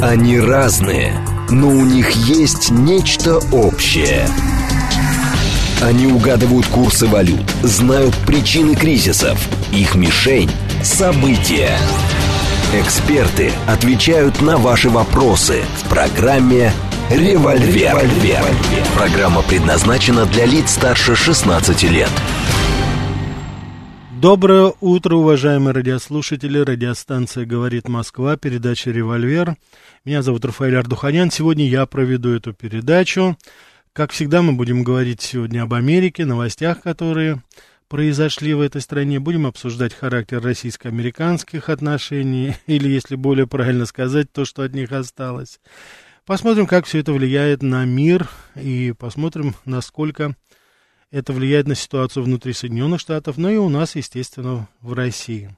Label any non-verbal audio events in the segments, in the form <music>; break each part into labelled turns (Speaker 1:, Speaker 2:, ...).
Speaker 1: Они разные, но у них есть нечто общее. Они угадывают курсы валют, знают причины кризисов, их мишень – события. Эксперты отвечают на ваши вопросы в программе «Револьвер». «Револьвер». Программа предназначена для лиц старше 16 лет.
Speaker 2: Доброе утро, уважаемые радиослушатели. Радиостанция «Говорит Москва», передача «Револьвер». Меня зовут Рафаэль Ардуханян. Сегодня я проведу эту передачу. Как всегда, мы будем говорить сегодня об Америке, новостях, которые произошли в этой стране. Будем обсуждать характер российско-американских отношений, <laughs> или, если более правильно сказать, то, что от них осталось. Посмотрим, как все это влияет на мир, и посмотрим, насколько это влияет на ситуацию внутри Соединенных Штатов, но и у нас, естественно, в России.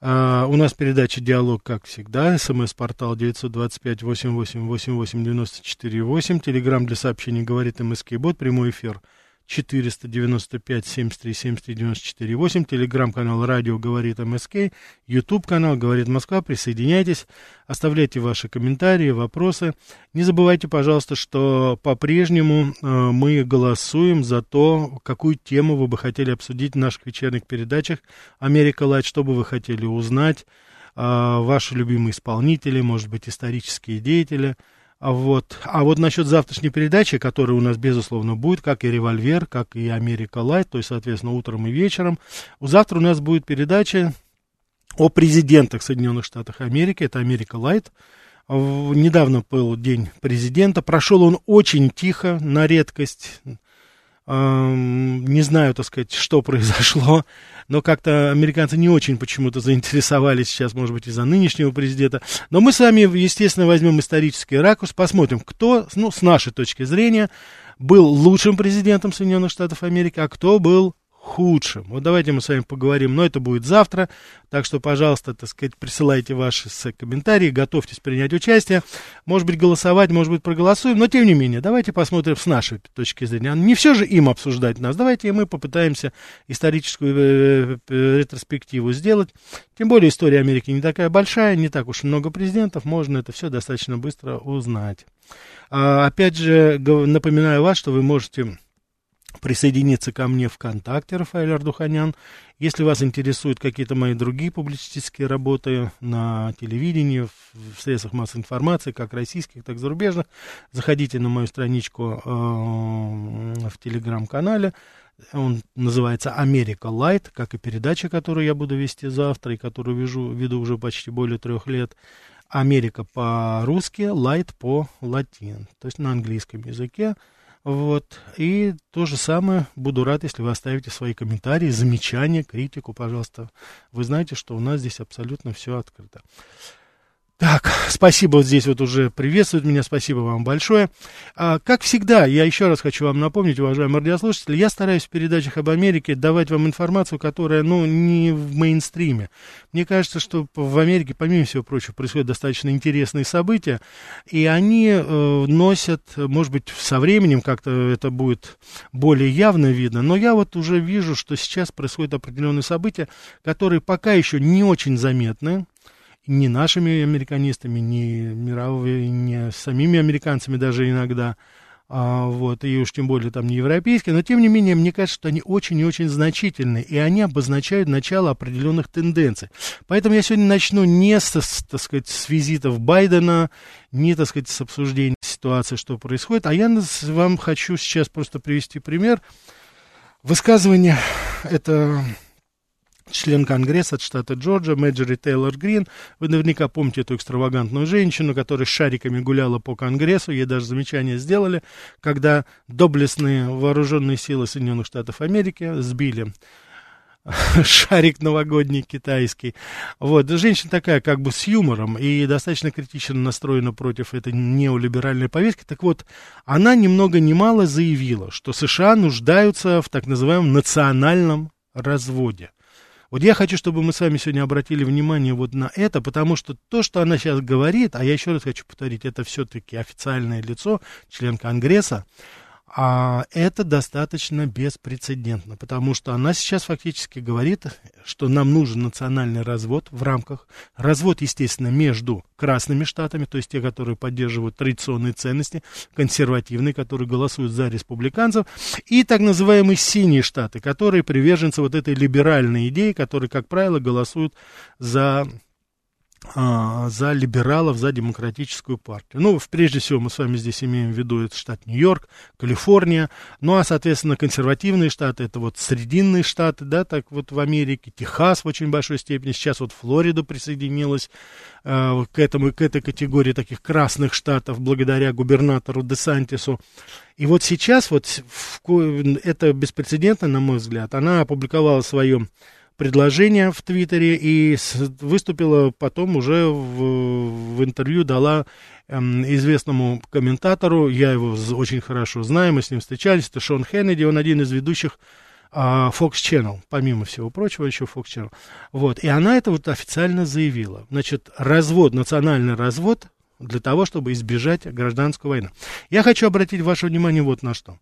Speaker 2: А, у нас передача «Диалог», как всегда. СМС-портал 925-88-88-94-8. Телеграмм для сообщений «Говорит МСК Бот». Прямой эфир – 495 73 73 94 8, телеграм-канал «Радио говорит МСК», YouTube-канал «Говорит Москва». Присоединяйтесь, оставляйте ваши комментарии, вопросы. Не забывайте, пожалуйста, что по-прежнему э, мы голосуем за то, какую тему вы бы хотели обсудить в наших вечерних передачах «Америка Лайт», что бы вы хотели узнать, э, ваши любимые исполнители, может быть, исторические деятели – вот. а вот насчет завтрашней передачи, которая у нас, безусловно, будет, как и «Револьвер», как и «Америка Лайт», то есть, соответственно, утром и вечером. Завтра у нас будет передача о президентах Соединенных Штатов Америки, это «Америка Лайт». Недавно был день президента, прошел он очень тихо, на редкость, не знаю, так сказать, что произошло, но как-то американцы не очень почему-то заинтересовались сейчас, может быть, из-за нынешнего президента. Но мы с вами, естественно, возьмем исторический ракурс, посмотрим, кто, ну, с нашей точки зрения, был лучшим президентом Соединенных Штатов Америки, а кто был худшим. Вот давайте мы с вами поговорим, но это будет завтра, так что, пожалуйста, так сказать, присылайте ваши комментарии, готовьтесь принять участие, может быть, голосовать, может быть, проголосуем, но, тем не менее, давайте посмотрим с нашей точки зрения. Не все же им обсуждать нас, давайте мы попытаемся историческую э, э, ретроспективу сделать, тем более история Америки не такая большая, не так уж много президентов, можно это все достаточно быстро узнать. А, опять же, напоминаю вас, что вы можете присоединиться ко мне ВКонтакте, Рафаэль Ардуханян. Если вас интересуют какие-то мои другие публицистические работы на телевидении, в, средствах массовой информации, как российских, так и зарубежных, заходите на мою страничку э, в телеграм-канале. Он называется «Америка Лайт», как и передача, которую я буду вести завтра и которую вижу, веду уже почти более трех лет. Америка по-русски, Лайт по-латин, то есть на английском языке. Вот. И то же самое буду рад, если вы оставите свои комментарии, замечания, критику, пожалуйста. Вы знаете, что у нас здесь абсолютно все открыто. Так, спасибо, вот здесь вот уже приветствуют меня, спасибо вам большое. А, как всегда, я еще раз хочу вам напомнить, уважаемые радиослушатели, я стараюсь в передачах об Америке давать вам информацию, которая, ну, не в мейнстриме. Мне кажется, что в Америке, помимо всего прочего, происходят достаточно интересные события, и они э, носят, может быть, со временем как-то это будет более явно видно, но я вот уже вижу, что сейчас происходят определенные события, которые пока еще не очень заметны, ни нашими американистами, ни мировыми, ни самими американцами даже иногда, а, вот, и уж тем более там не европейские, но тем не менее, мне кажется, что они очень и очень значительны, и они обозначают начало определенных тенденций. Поэтому я сегодня начну не с, так сказать, с визитов Байдена, не, так сказать, с обсуждения ситуации, что происходит, а я вам хочу сейчас просто привести пример. Высказывание это член Конгресса от штата Джорджия, Мэджори Тейлор Грин. Вы наверняка помните эту экстравагантную женщину, которая шариками гуляла по Конгрессу. Ей даже замечание сделали, когда доблестные вооруженные силы Соединенных Штатов Америки сбили <laughs> шарик новогодний китайский. Вот, женщина такая как бы с юмором и достаточно критично настроена против этой неолиберальной повестки. Так вот, она ни много ни мало заявила, что США нуждаются в так называемом национальном разводе. Вот я хочу, чтобы мы с вами сегодня обратили внимание вот на это, потому что то, что она сейчас говорит, а я еще раз хочу повторить, это все-таки официальное лицо, член Конгресса, А это достаточно беспрецедентно, потому что она сейчас фактически говорит, что нам нужен национальный развод в рамках, развод, естественно, между красными штатами, то есть те, которые поддерживают традиционные ценности, консервативные, которые голосуют за республиканцев, и так называемые синие штаты, которые приверженцы вот этой либеральной идеи, которые, как правило, голосуют за за либералов, за демократическую партию. Ну, прежде всего, мы с вами здесь имеем в виду это штат Нью-Йорк, Калифорния, ну, а, соответственно, консервативные штаты, это вот срединные штаты, да, так вот в Америке, Техас в очень большой степени, сейчас вот Флорида присоединилась э, к, этому, к этой категории таких красных штатов благодаря губернатору Десантису. И вот сейчас вот в, это беспрецедентно, на мой взгляд, она опубликовала в своем предложение в Твиттере и выступила потом уже в, в интервью, дала эм, известному комментатору, я его очень хорошо знаю, мы с ним встречались, это Шон Хеннеди, он один из ведущих а, Fox Channel, помимо всего прочего, еще Fox Channel. Вот, и она это вот официально заявила. Значит, развод, национальный развод для того, чтобы избежать гражданской войны. Я хочу обратить ваше внимание вот на что.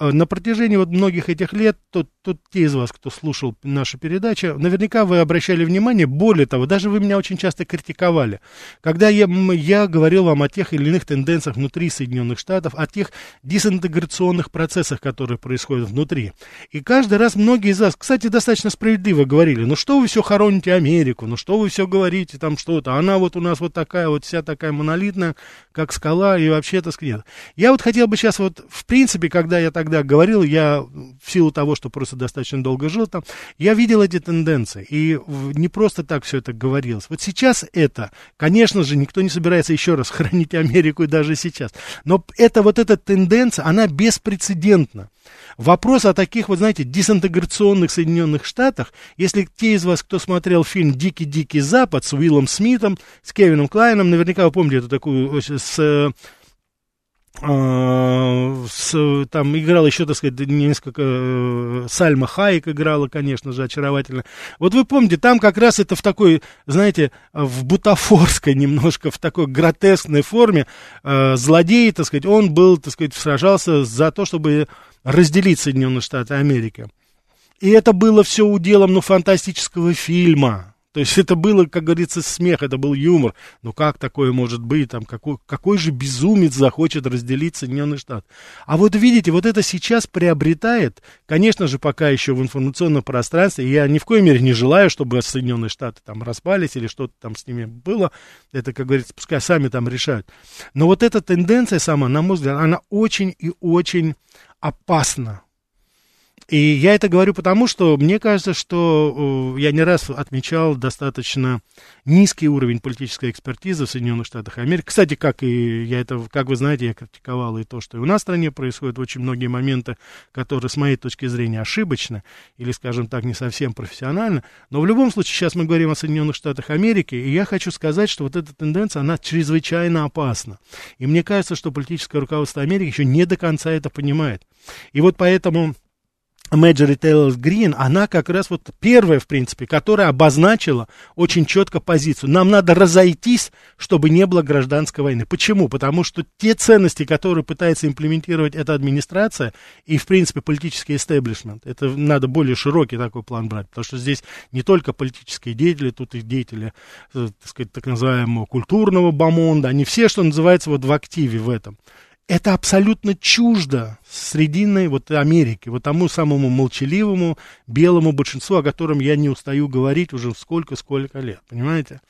Speaker 2: Э, на протяжении вот многих этих лет, тот, тот, те из вас, кто слушал нашу передачу, наверняка вы обращали внимание, более того, даже вы меня очень часто критиковали, когда я, я говорил вам о тех или иных тенденциях внутри Соединенных Штатов, о тех дисинтеграционных процессах, которые происходят внутри. И каждый раз многие из вас, кстати, достаточно справедливо говорили, ну что вы все хороните Америку, ну что вы все говорите там что-то, она вот у нас вот такая вот вся такая монолитная, как скала, и вообще, так сказать, Я вот хотел бы сейчас вот, в принципе, когда я так тогда говорил, я в силу того, что просто достаточно долго жил там, я видел эти тенденции. И не просто так все это говорилось. Вот сейчас это, конечно же, никто не собирается еще раз хранить Америку и даже сейчас. Но это вот эта тенденция, она беспрецедентна. Вопрос о таких, вот знаете, дисинтеграционных Соединенных Штатах, если те из вас, кто смотрел фильм «Дикий-дикий Запад» с Уиллом Смитом, с Кевином Клайном, наверняка вы помните эту такую, с а, с, там играл еще, так сказать, несколько... Э, Сальма Хайек играла, конечно же, очаровательно. Вот вы помните, там как раз это в такой, знаете, в бутафорской <laughs> немножко, в такой гротескной форме э, злодей, так сказать, он был, так сказать, сражался за то, чтобы разделить Соединенные Штаты Америки. И это было все уделом, ну, фантастического фильма. То есть это было, как говорится, смех, это был юмор. Но как такое может быть? Там, какой, какой же безумец захочет разделить Соединенный Штат? А вот видите, вот это сейчас приобретает, конечно же, пока еще в информационном пространстве, я ни в коей мере не желаю, чтобы Соединенные Штаты там распались или что-то там с ними было. Это, как говорится, пускай сами там решают. Но вот эта тенденция сама, на мой взгляд, она очень и очень опасна и я это говорю потому, что мне кажется, что я не раз отмечал достаточно низкий уровень политической экспертизы в Соединенных Штатах Америки. Кстати, как и я это, как вы знаете, я критиковал и то, что и у нас в стране происходят очень многие моменты, которые, с моей точки зрения, ошибочны или, скажем так, не совсем профессионально. Но в любом случае, сейчас мы говорим о Соединенных Штатах Америки, и я хочу сказать, что вот эта тенденция, она чрезвычайно опасна. И мне кажется, что политическое руководство Америки еще не до конца это понимает. И вот поэтому Мэджори Тейлор Грин, она как раз вот первая, в принципе, которая обозначила очень четко позицию. Нам надо разойтись, чтобы не было гражданской войны. Почему? Потому что те ценности, которые пытается имплементировать эта администрация и, в принципе, политический истеблишмент, это надо более широкий такой план брать, потому что здесь не только политические деятели, тут и деятели, э, так сказать, так называемого культурного бомонда, они все, что называется, вот в активе в этом это абсолютно чуждо срединной вот Америки, вот тому самому молчаливому белому большинству, о котором я не устаю говорить уже сколько-сколько лет, понимаете?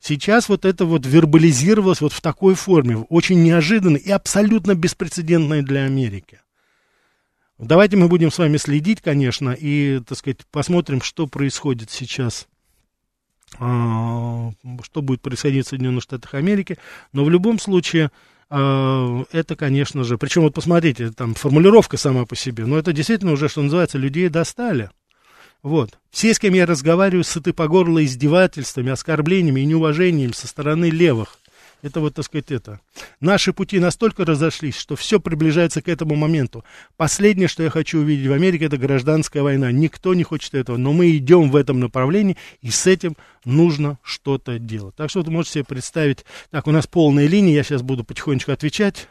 Speaker 2: Сейчас вот это вот вербализировалось вот в такой форме, очень неожиданно и абсолютно беспрецедентной для Америки. Давайте мы будем с вами следить, конечно, и, так сказать, посмотрим, что происходит сейчас, а, что будет происходить в Соединенных Штатах Америки. Но в любом случае, это, конечно же, причем вот посмотрите, там формулировка сама по себе, но это действительно уже, что называется, людей достали. Вот. Все, с кем я разговариваю, сыты по горло издевательствами, оскорблениями и неуважением со стороны левых. Это вот, так сказать, это. Наши пути настолько разошлись, что все приближается к этому моменту. Последнее, что я хочу увидеть в Америке, это гражданская война. Никто не хочет этого, но мы идем в этом направлении, и с этим нужно что-то делать. Так что вы можете себе представить, так, у нас полная линия, я сейчас буду потихонечку отвечать.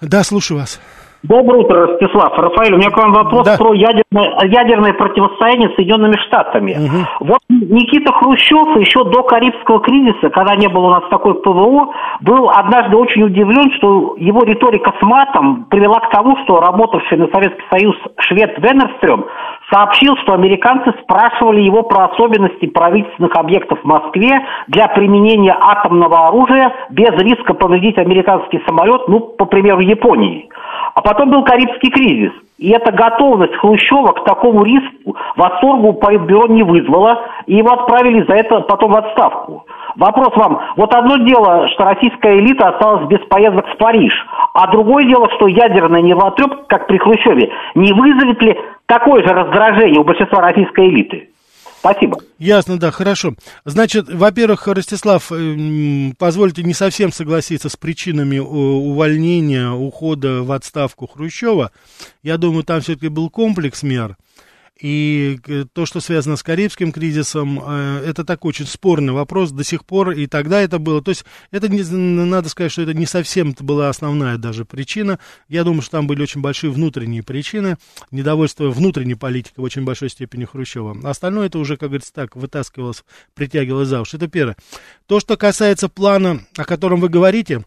Speaker 2: Да, слушаю вас.
Speaker 3: Доброе утро, Ростислав. Рафаэль, у меня к вам вопрос да. про ядерное, ядерное противостояние с Соединенными Штатами. Угу. Вот Никита Хрущев еще до Карибского кризиса, когда не было у нас такой ПВО, был однажды очень удивлен, что его риторика с матом привела к тому, что работавший на Советский Союз швед Венерстрём сообщил, что американцы спрашивали его про особенности правительственных объектов в Москве для применения атомного оружия без риска повредить американский самолет, ну, по примеру, Японии. А потом был Карибский кризис. И эта готовность Хрущева к такому риску восторгу Политбюро не вызвала, и его отправили за это потом в отставку. Вопрос вам. Вот одно дело, что российская элита осталась без поездок в Париж, а другое дело, что ядерный нервотреп, как при Хрущеве, не вызовет ли такое же раздражение у большинства российской элиты? Спасибо.
Speaker 2: Ясно, да, хорошо. Значит, во-первых, Ростислав, э, позвольте не совсем согласиться с причинами э, увольнения, ухода в отставку Хрущева. Я думаю, там все-таки был комплекс мер. И то, что связано с Карибским кризисом, э, это такой очень спорный вопрос до сих пор, и тогда это было. То есть, это не, надо сказать, что это не совсем была основная даже причина. Я думаю, что там были очень большие внутренние причины, недовольство внутренней политикой в очень большой степени Хрущева. Остальное это уже, как говорится, так, вытаскивалось, притягивалось за уши. Это первое. То, что касается плана, о котором вы говорите,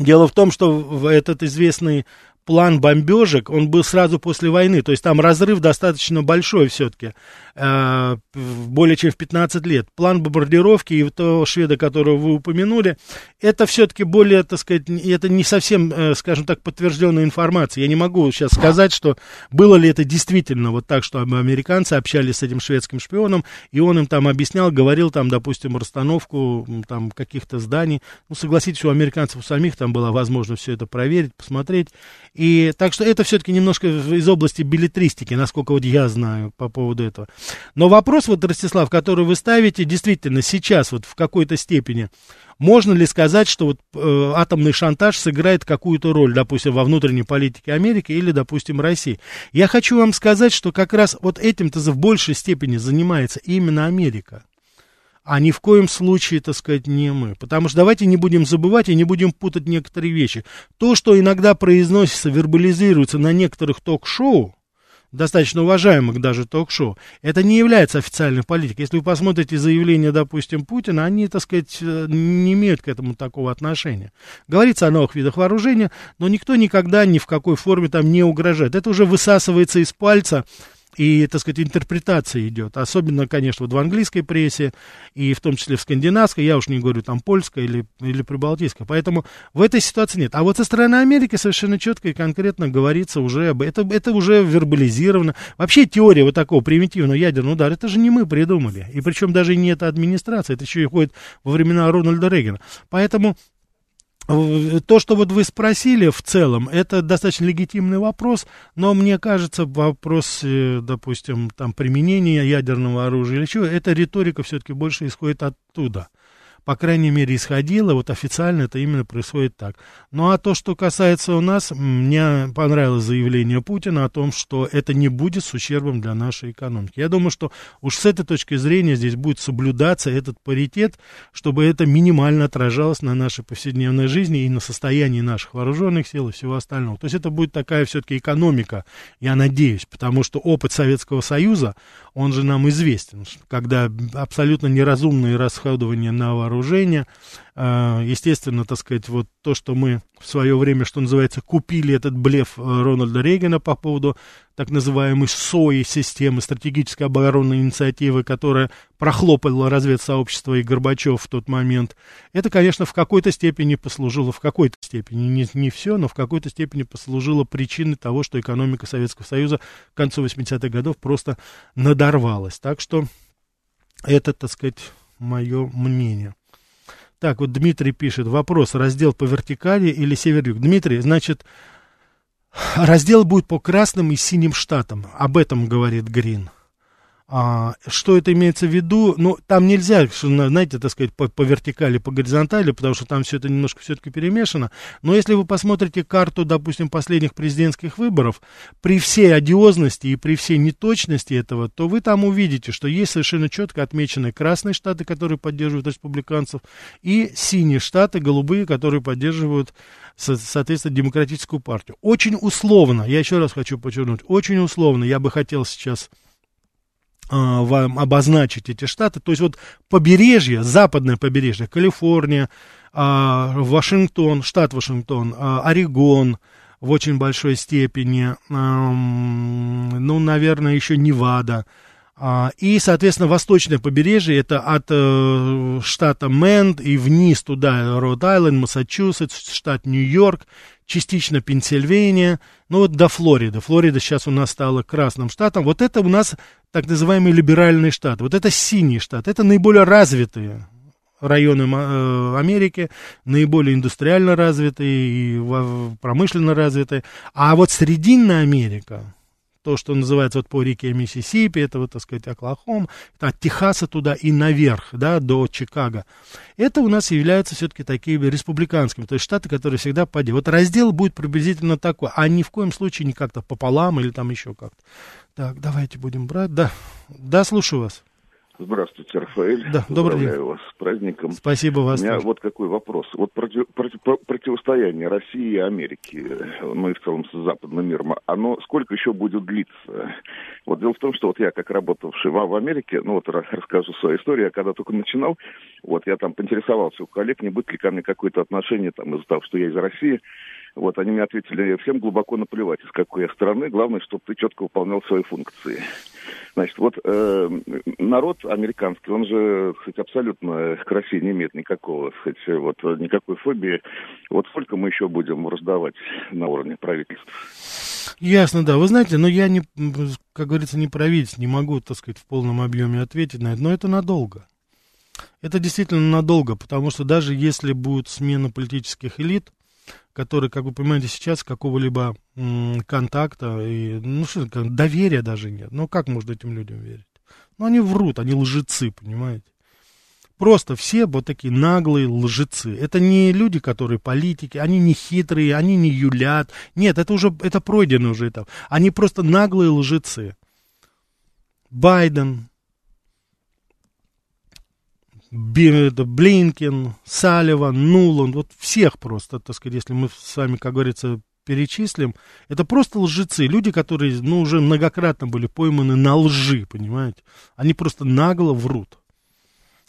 Speaker 2: Дело в том, что этот известный план бомбежек, он был сразу после войны, то есть там разрыв достаточно большой все-таки, э, более чем в 15 лет. План бомбардировки и того шведа, которого вы упомянули, это все-таки более, так сказать, это не совсем, э, скажем так, подтвержденная информация. Я не могу сейчас сказать, что было ли это действительно вот так, что американцы общались с этим шведским шпионом, и он им там объяснял, говорил там, допустим, расстановку там каких-то зданий. Ну, согласитесь, у американцев у самих там была возможность все это проверить, посмотреть. И так что это все-таки немножко из области билетристики, насколько вот я знаю по поводу этого. Но вопрос, вот, Ростислав, который вы ставите, действительно, сейчас вот в какой-то степени, можно ли сказать, что вот э, атомный шантаж сыграет какую-то роль, допустим, во внутренней политике Америки или, допустим, России? Я хочу вам сказать, что как раз вот этим-то в большей степени занимается именно Америка а ни в коем случае, так сказать, не мы. Потому что давайте не будем забывать и не будем путать некоторые вещи. То, что иногда произносится, вербализируется на некоторых ток-шоу, достаточно уважаемых даже ток-шоу, это не является официальной политикой. Если вы посмотрите заявления, допустим, Путина, они, так сказать, э, не имеют к этому такого отношения. Говорится о новых видах вооружения, но никто никогда ни в какой форме там не угрожает. Это уже высасывается из пальца и, так сказать, интерпретация идет. Особенно, конечно, вот в английской прессе, и в том числе в скандинавской, я уж не говорю там польской или, или прибалтийской. Поэтому в этой ситуации нет. А вот со стороны Америки совершенно четко и конкретно говорится уже об этом. Это уже вербализировано. Вообще теория вот такого примитивного ядерного удара, это же не мы придумали. И причем даже не эта администрация, это еще и ходит во времена Рональда Рейгана. Поэтому то, что вот вы спросили в целом, это достаточно легитимный вопрос, но мне кажется, вопрос, допустим, там, применения ядерного оружия или чего, эта риторика все-таки больше исходит оттуда по крайней мере, исходило, вот официально это именно происходит так. Ну а то, что касается у нас, мне понравилось заявление Путина о том, что это не будет с ущербом для нашей экономики. Я думаю, что уж с этой точки зрения здесь будет соблюдаться этот паритет, чтобы это минимально отражалось на нашей повседневной жизни и на состоянии наших вооруженных сил и всего остального. То есть это будет такая все-таки экономика, я надеюсь, потому что опыт Советского Союза, он же нам известен, когда абсолютно неразумные расходования на вооружение, а, естественно, так сказать, вот то, что мы в свое время, что называется, купили этот блеф э, Рональда Рейгана по поводу так называемой СОИ системы, стратегической оборонной инициативы, которая прохлопала разведсообщество и Горбачев в тот момент, это, конечно, в какой-то степени послужило, в какой-то степени, не, не все, но в какой-то степени послужило причиной того, что экономика Советского Союза к концу 80-х годов просто надорвалась. Так что это, так сказать, мое мнение. Так, вот Дмитрий пишет, вопрос, раздел по вертикали или север-юг. Дмитрий, значит, раздел будет по красным и синим штатам. Об этом говорит Грин. А, что это имеется в виду? Ну, там нельзя, знаете, так сказать, по, по вертикали, по горизонтали, потому что там все это немножко все-таки перемешано. Но если вы посмотрите карту, допустим, последних президентских выборов, при всей одиозности и при всей неточности этого, то вы там увидите, что есть совершенно четко отмечены красные штаты, которые поддерживают республиканцев, и синие штаты, голубые, которые поддерживают, соответственно, демократическую партию. Очень условно, я еще раз хочу подчеркнуть, очень условно я бы хотел сейчас вам обозначить эти штаты. То есть вот побережье, западное побережье, Калифорния, а, Вашингтон, штат Вашингтон, а, Орегон в очень большой степени, ну, наверное, еще Невада. И, соответственно, восточное побережье, это от э, штата Мэн и вниз туда, Род-Айленд, Массачусетс, штат Нью-Йорк, частично Пенсильвания, ну вот до Флориды. Флорида сейчас у нас стала красным штатом. Вот это у нас так называемые либеральные штаты. Вот это синий штат. Это наиболее развитые районы э, Америки, наиболее индустриально развитые и промышленно развитые. А вот Срединная Америка, то, что называется вот по реке Миссисипи, это вот, так сказать, Оклахом, от Техаса туда и наверх, да, до Чикаго. Это у нас являются все-таки такими республиканскими, то есть штаты, которые всегда поддерживают. Вот раздел будет приблизительно такой, а ни в коем случае не как-то пополам или там еще как-то. Так, давайте будем брать. Да, да, слушаю вас.
Speaker 4: Здравствуйте, Рафаэль.
Speaker 2: Да, добрый день.
Speaker 4: вас с праздником.
Speaker 2: Спасибо вас.
Speaker 4: У меня тоже. вот какой вопрос. Вот против, против, противостояние России и Америки, ну и в целом с западным миром, оно сколько еще будет длиться? Вот дело в том, что вот я, как работавший в, в Америке, ну вот расскажу свою историю, я когда только начинал, вот я там поинтересовался у коллег, не будет ли ко мне какое-то отношение там из-за того, что я из России, вот, они мне ответили, всем глубоко наплевать, из какой я страны, главное, чтобы ты четко выполнял свои функции. Значит, вот э, народ американский, он же, кстати, абсолютно к России не имеет никакого, кстати, вот, никакой фобии. Вот сколько мы еще будем раздавать на уровне правительства?
Speaker 2: Ясно, да. Вы знаете, но я, не, как говорится, не правительство, не могу, так сказать, в полном объеме ответить на это, но это надолго. Это действительно надолго, потому что даже если будет смена политических элит, которые, как вы понимаете, сейчас какого-либо контакта и, ну что, доверия даже нет. Ну как можно этим людям верить? Ну они врут, они лжецы, понимаете? Просто все вот такие наглые лжецы. Это не люди, которые политики, они не хитрые, они не юлят. Нет, это уже, это пройдено уже этап. Они просто наглые лжецы. Байден, Блинкин, Салливан, Нуланд, вот всех просто, так сказать, если мы с вами, как говорится, перечислим, это просто лжецы, люди, которые, ну, уже многократно были пойманы на лжи, понимаете? Они просто нагло врут.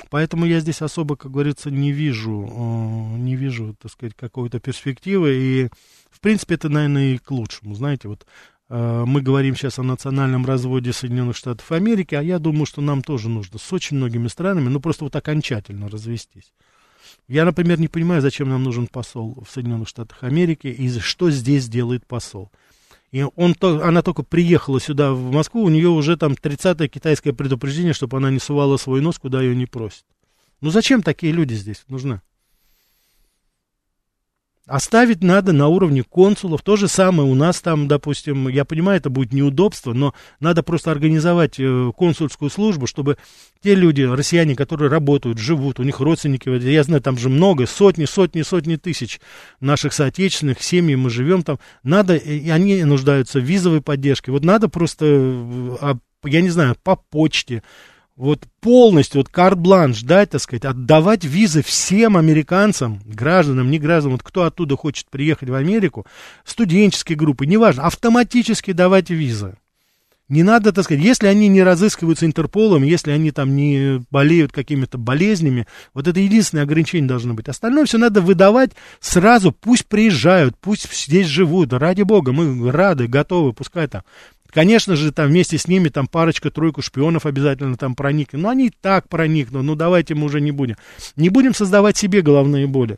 Speaker 2: Поэтому я здесь особо, как говорится, не вижу, э, не вижу, так сказать, какой-то перспективы. И, в принципе, это, наверное, и к лучшему. Знаете, вот мы говорим сейчас о национальном разводе Соединенных Штатов Америки, а я думаю, что нам тоже нужно с очень многими странами, ну, просто вот окончательно развестись. Я, например, не понимаю, зачем нам нужен посол в Соединенных Штатах Америки и что здесь делает посол. И он, она только приехала сюда, в Москву, у нее уже там 30-е китайское предупреждение, чтобы она не сувала свой нос, куда ее не просят. Ну зачем такие люди здесь нужны? Оставить надо на уровне консулов. То же самое у нас там, допустим, я понимаю, это будет неудобство, но надо просто организовать э, консульскую службу, чтобы те люди, россияне, которые работают, живут, у них родственники, я знаю, там же много, сотни, сотни, сотни тысяч наших соотечественных, семьи, мы живем там, надо, и они нуждаются в визовой поддержке. Вот надо просто, э, а, я не знаю, по почте, вот полностью, вот карт-бланш дать, так сказать, отдавать визы всем американцам, гражданам, не гражданам, вот кто оттуда хочет приехать в Америку, студенческие группы, неважно, автоматически давать визы. Не надо, так сказать, если они не разыскиваются Интерполом, если они там не болеют какими-то болезнями, вот это единственное ограничение должно быть. Остальное все надо выдавать сразу, пусть приезжают, пусть здесь живут, ради бога, мы рады, готовы, пускай там Конечно же, там вместе с ними там парочка-тройку шпионов обязательно там проникнут. Но они и так проникнут. Ну, давайте мы уже не будем. Не будем создавать себе головные боли.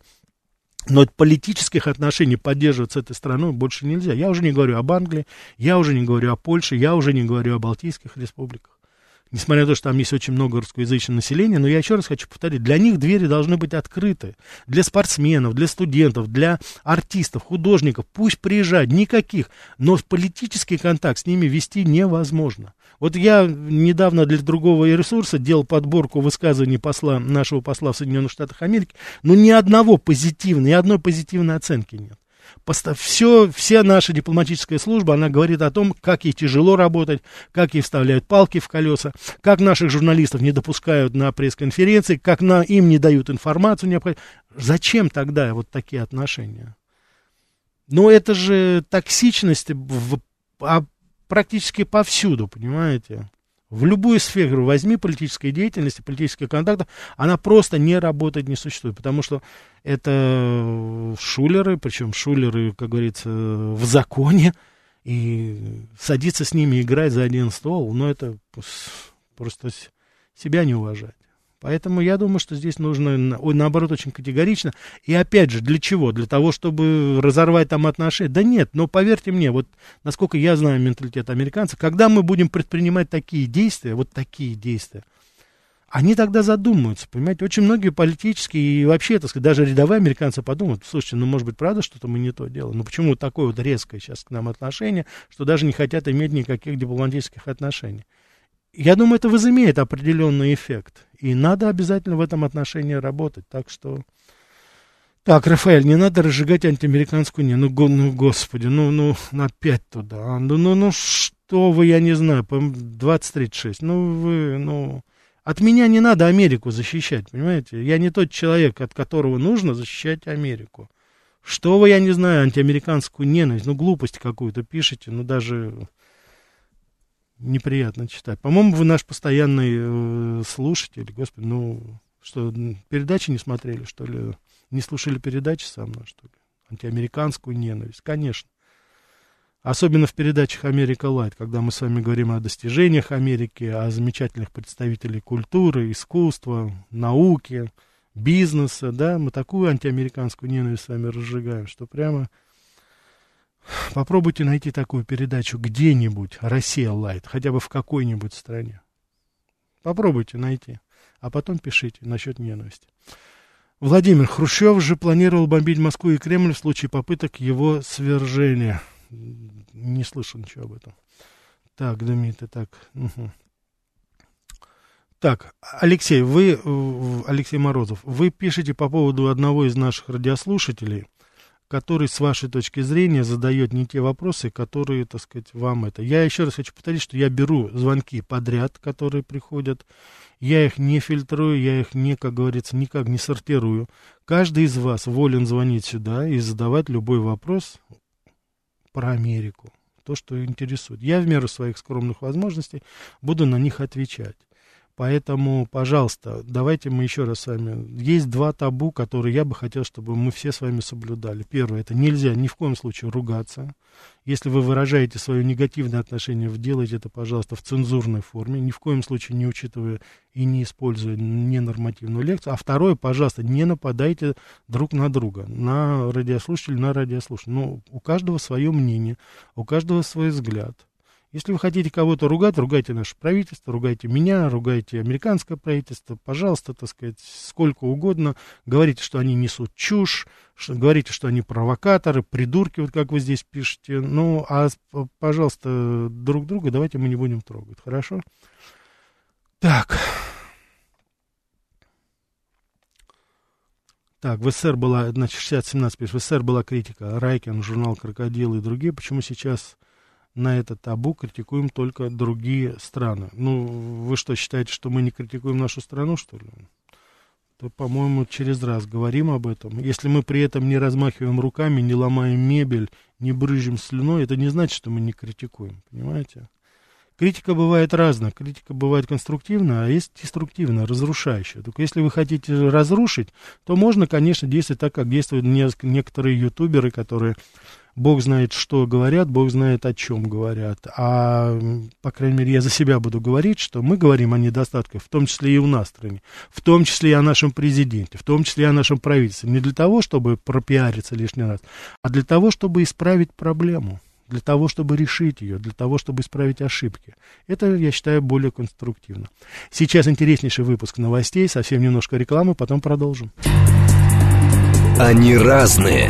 Speaker 2: Но политических отношений поддерживать с этой страной больше нельзя. Я уже не говорю об Англии, я уже не говорю о Польше, я уже не говорю о Балтийских республиках несмотря на то, что там есть очень много русскоязычного населения, но я еще раз хочу повторить, для них двери должны быть открыты. Для спортсменов, для студентов, для артистов, художников, пусть приезжают, никаких, но политический контакт с ними вести невозможно. Вот я недавно для другого ресурса делал подборку высказываний посла, нашего посла в Соединенных Штатах Америки, но ни одного позитивного, ни одной позитивной оценки нет. Все, вся наша дипломатическая служба, она говорит о том, как ей тяжело работать, как ей вставляют палки в колеса, как наших журналистов не допускают на пресс-конференции, как на, им не дают информацию необходимую. Зачем тогда вот такие отношения? Но это же токсичность в, а, практически повсюду, понимаете? В любую сферу возьми политической деятельности, политических контактов, она просто не работает, не существует, потому что это шулеры, причем шулеры, как говорится, в законе, и садиться с ними играть за один стол, ну, это просто себя не уважать. Поэтому я думаю, что здесь нужно, наоборот, очень категорично. И опять же, для чего? Для того, чтобы разорвать там отношения? Да нет, но поверьте мне, вот насколько я знаю менталитет американцев, когда мы будем предпринимать такие действия, вот такие действия, они тогда задумаются, понимаете, очень многие политические и вообще, так сказать, даже рядовые американцы подумают, слушайте, ну, может быть, правда, что-то мы не то делаем, ну, почему такое вот резкое сейчас к нам отношение, что даже не хотят иметь никаких дипломатических отношений. Я думаю, это возымеет определенный эффект. И надо обязательно в этом отношении работать. Так что... Так, Рафаэль, не надо разжигать антиамериканскую не. Ну, го, ну, господи, ну, ну, опять туда. А, ну, ну, ну, что вы, я не знаю, по 2036. Ну, вы, ну... От меня не надо Америку защищать, понимаете? Я не тот человек, от которого нужно защищать Америку. Что вы, я не знаю, антиамериканскую ненависть, ну, глупость какую-то пишете, ну, даже неприятно читать. По-моему, вы наш постоянный э, слушатель. Господи, ну, что, передачи не смотрели, что ли? Не слушали передачи со мной, что ли? Антиамериканскую ненависть, конечно. Особенно в передачах «Америка Лайт», когда мы с вами говорим о достижениях Америки, о замечательных представителях культуры, искусства, науки, бизнеса, да, мы такую антиамериканскую ненависть с вами разжигаем, что прямо Попробуйте найти такую передачу где-нибудь, Россия Лайт, хотя бы в какой-нибудь стране. Попробуйте найти, а потом пишите насчет ненависти. Владимир Хрущев же планировал бомбить Москву и Кремль в случае попыток его свержения. Не слышал ничего об этом. Так, Дмитрий, так. Угу. Так, Алексей, вы, Алексей Морозов, вы пишете по поводу одного из наших радиослушателей – который, с вашей точки зрения, задает не те вопросы, которые, так сказать, вам это. Я еще раз хочу повторить, что я беру звонки подряд, которые приходят, я их не фильтрую, я их не, как говорится, никак не сортирую. Каждый из вас волен звонить сюда и задавать любой вопрос про Америку, то, что интересует. Я в меру своих скромных возможностей буду на них отвечать. Поэтому, пожалуйста, давайте мы еще раз с вами... Есть два табу, которые я бы хотел, чтобы мы все с вами соблюдали. Первое, это нельзя ни в коем случае ругаться. Если вы выражаете свое негативное отношение, делайте это, пожалуйста, в цензурной форме, ни в коем случае не учитывая и не используя ненормативную лекцию. А второе, пожалуйста, не нападайте друг на друга, на радиослушателя, на радиослушателя. Ну, у каждого свое мнение, у каждого свой взгляд. Если вы хотите кого-то ругать, ругайте наше правительство, ругайте меня, ругайте американское правительство, пожалуйста, так сказать, сколько угодно. Говорите, что они несут чушь, что, говорите, что они провокаторы, придурки, вот как вы здесь пишете. Ну, а, пожалуйста, друг друга давайте мы не будем трогать, хорошо? Так. Так, в СССР была, значит, 60-17 пишет, в СССР была критика, Райкин, журнал «Крокодил» и другие. Почему сейчас на это табу критикуем только другие страны. Ну, вы что, считаете, что мы не критикуем нашу страну, что ли? То, по-моему, через раз говорим об этом. Если мы при этом не размахиваем руками, не ломаем мебель, не брызжем слюной, это не значит, что мы не критикуем, понимаете? Критика бывает разная. Критика бывает конструктивная, а есть деструктивная, разрушающая. Только если вы хотите разрушить, то можно, конечно, действовать так, как действуют некоторые ютуберы, которые Бог знает, что говорят, Бог знает, о чем говорят. А, по крайней мере, я за себя буду говорить, что мы говорим о недостатках, в том числе и у нас в стране, в том числе и о нашем президенте, в том числе и о нашем правительстве. Не для того, чтобы пропиариться лишний раз, а для того, чтобы исправить проблему, для того, чтобы решить ее, для того, чтобы исправить ошибки. Это, я считаю, более конструктивно. Сейчас интереснейший выпуск новостей, совсем немножко рекламы, потом продолжим.
Speaker 1: Они разные,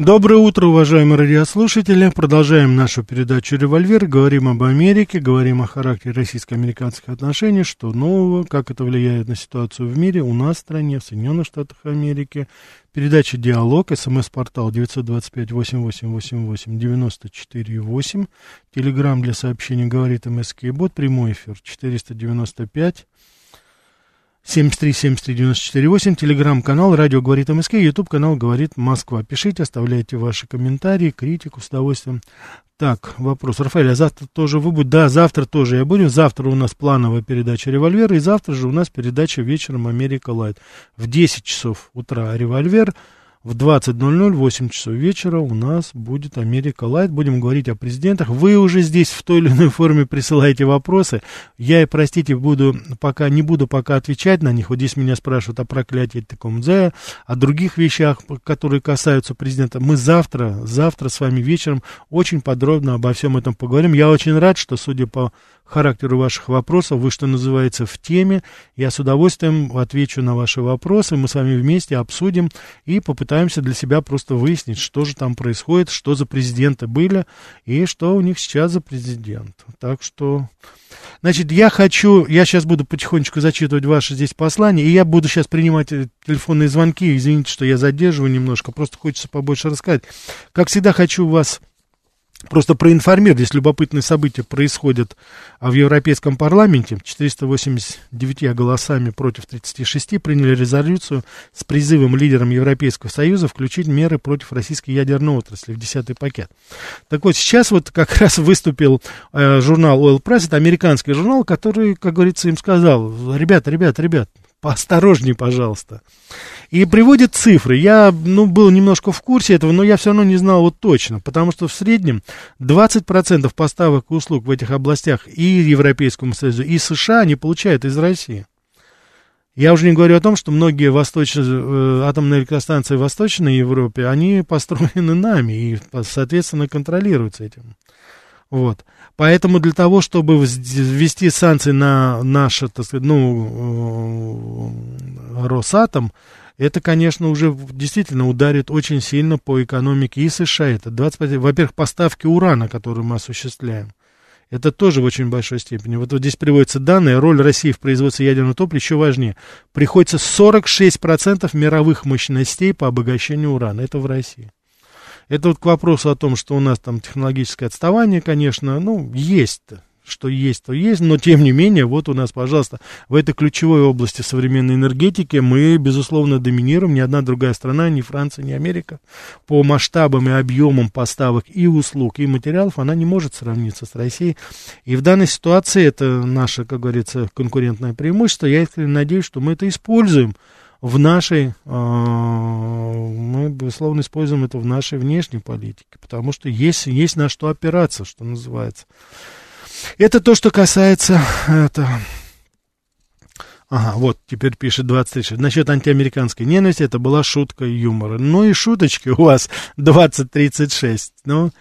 Speaker 2: Доброе утро, уважаемые радиослушатели. Продолжаем нашу передачу «Револьвер». Говорим об Америке, говорим о характере российско-американских отношений, что нового, как это влияет на ситуацию в мире, у нас в стране, в Соединенных Штатах Америки. Передача «Диалог», смс-портал 925-8888-94-8. Телеграмм для сообщений «Говорит МСК Бот», прямой эфир 495 7373-94-8, телеграм-канал «Радио говорит МСК», ютуб-канал «Говорит Москва». Пишите, оставляйте ваши комментарии, критику с удовольствием. Так, вопрос. Рафаэль, а завтра тоже вы будете? Да, завтра тоже я буду. Завтра у нас плановая передача «Револьвер», и завтра же у нас передача вечером «Америка Лайт». В 10 часов утра «Револьвер», в 20.00, 8 часов вечера у нас будет Америка Лайт. Будем говорить о президентах. Вы уже здесь в той или иной форме присылаете вопросы. Я, простите, буду пока, не буду пока отвечать на них. Вот здесь меня спрашивают о проклятии Текомдзе, о других вещах, которые касаются президента. Мы завтра, завтра с вами вечером очень подробно обо всем этом поговорим. Я очень рад, что, судя по характеру ваших вопросов. Вы, что называется, в теме. Я с удовольствием отвечу на ваши вопросы. Мы с вами вместе обсудим и попытаемся для себя просто выяснить, что же там происходит, что за президенты были и что у них сейчас за президент. Так что... Значит, я хочу, я сейчас буду потихонечку зачитывать ваши здесь послания, и я буду сейчас принимать э, телефонные звонки. Извините, что я задерживаю немножко, просто хочется побольше рассказать. Как всегда, хочу вас Просто проинформировать, здесь любопытные события происходят в Европейском парламенте. 489 голосами против 36 приняли резолюцию с призывом лидерам Европейского Союза включить меры против российской ядерной отрасли в 10 пакет. Так вот, сейчас вот как раз выступил э, журнал Oil Press, это американский журнал, который, как говорится, им сказал, ребята, ребята, ребята, поосторожней, пожалуйста. И приводит цифры. Я, ну, был немножко в курсе этого, но я все равно не знал вот точно, потому что в среднем 20% поставок и услуг в этих областях и Европейскому Союзу, и США они получают из России. Я уже не говорю о том, что многие восточные, э, атомные электростанции в Восточной Европе, они построены нами и, соответственно, контролируются этим. Вот. Поэтому для того, чтобы ввести санкции на наше, так сказать, ну, э, Росатом, это, конечно, уже действительно ударит очень сильно по экономике и США. Это 25, во-первых, поставки урана, которые мы осуществляем. Это тоже в очень большой степени. Вот, вот здесь приводятся данные. Роль России в производстве ядерного топлива еще важнее. Приходится 46% мировых мощностей по обогащению урана. Это в России. Это вот к вопросу о том, что у нас там технологическое отставание, конечно, ну, есть что есть, то есть, но тем не менее, вот у нас, пожалуйста, в этой ключевой области современной энергетики мы, безусловно, доминируем, ни одна другая страна, ни Франция, ни Америка, по масштабам и объемам поставок и услуг, и материалов, она не может сравниться с Россией, и в данной ситуации это наше, как говорится, конкурентное преимущество, я искренне надеюсь, что мы это используем, в нашей, а, мы, безусловно, используем это в нашей внешней политике, потому что есть, есть на что опираться, что называется. Это то, что касается... Это... Ага, вот, теперь пишет 23. Насчет антиамериканской ненависти, это была шутка юмора. Ну и шуточки у вас 2036. Ну,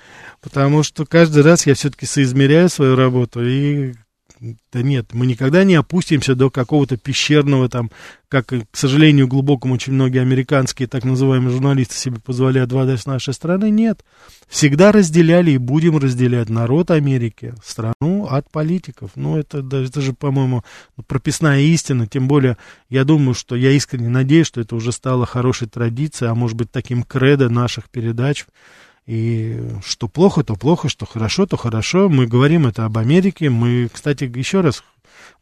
Speaker 2: потому что каждый раз я все-таки соизмеряю свою работу и да нет, мы никогда не опустимся до какого-то пещерного там, как, к сожалению, глубокому очень многие американские так называемые журналисты себе позволяют в адрес нашей страны. Нет. Всегда разделяли и будем разделять народ Америки, страну от политиков. Ну, это, это же, по-моему, прописная истина. Тем более, я думаю, что я искренне надеюсь, что это уже стало хорошей традицией, а может быть, таким кредо наших передач и что плохо, то плохо, что хорошо, то хорошо. Мы говорим это об Америке. Мы, кстати, еще раз,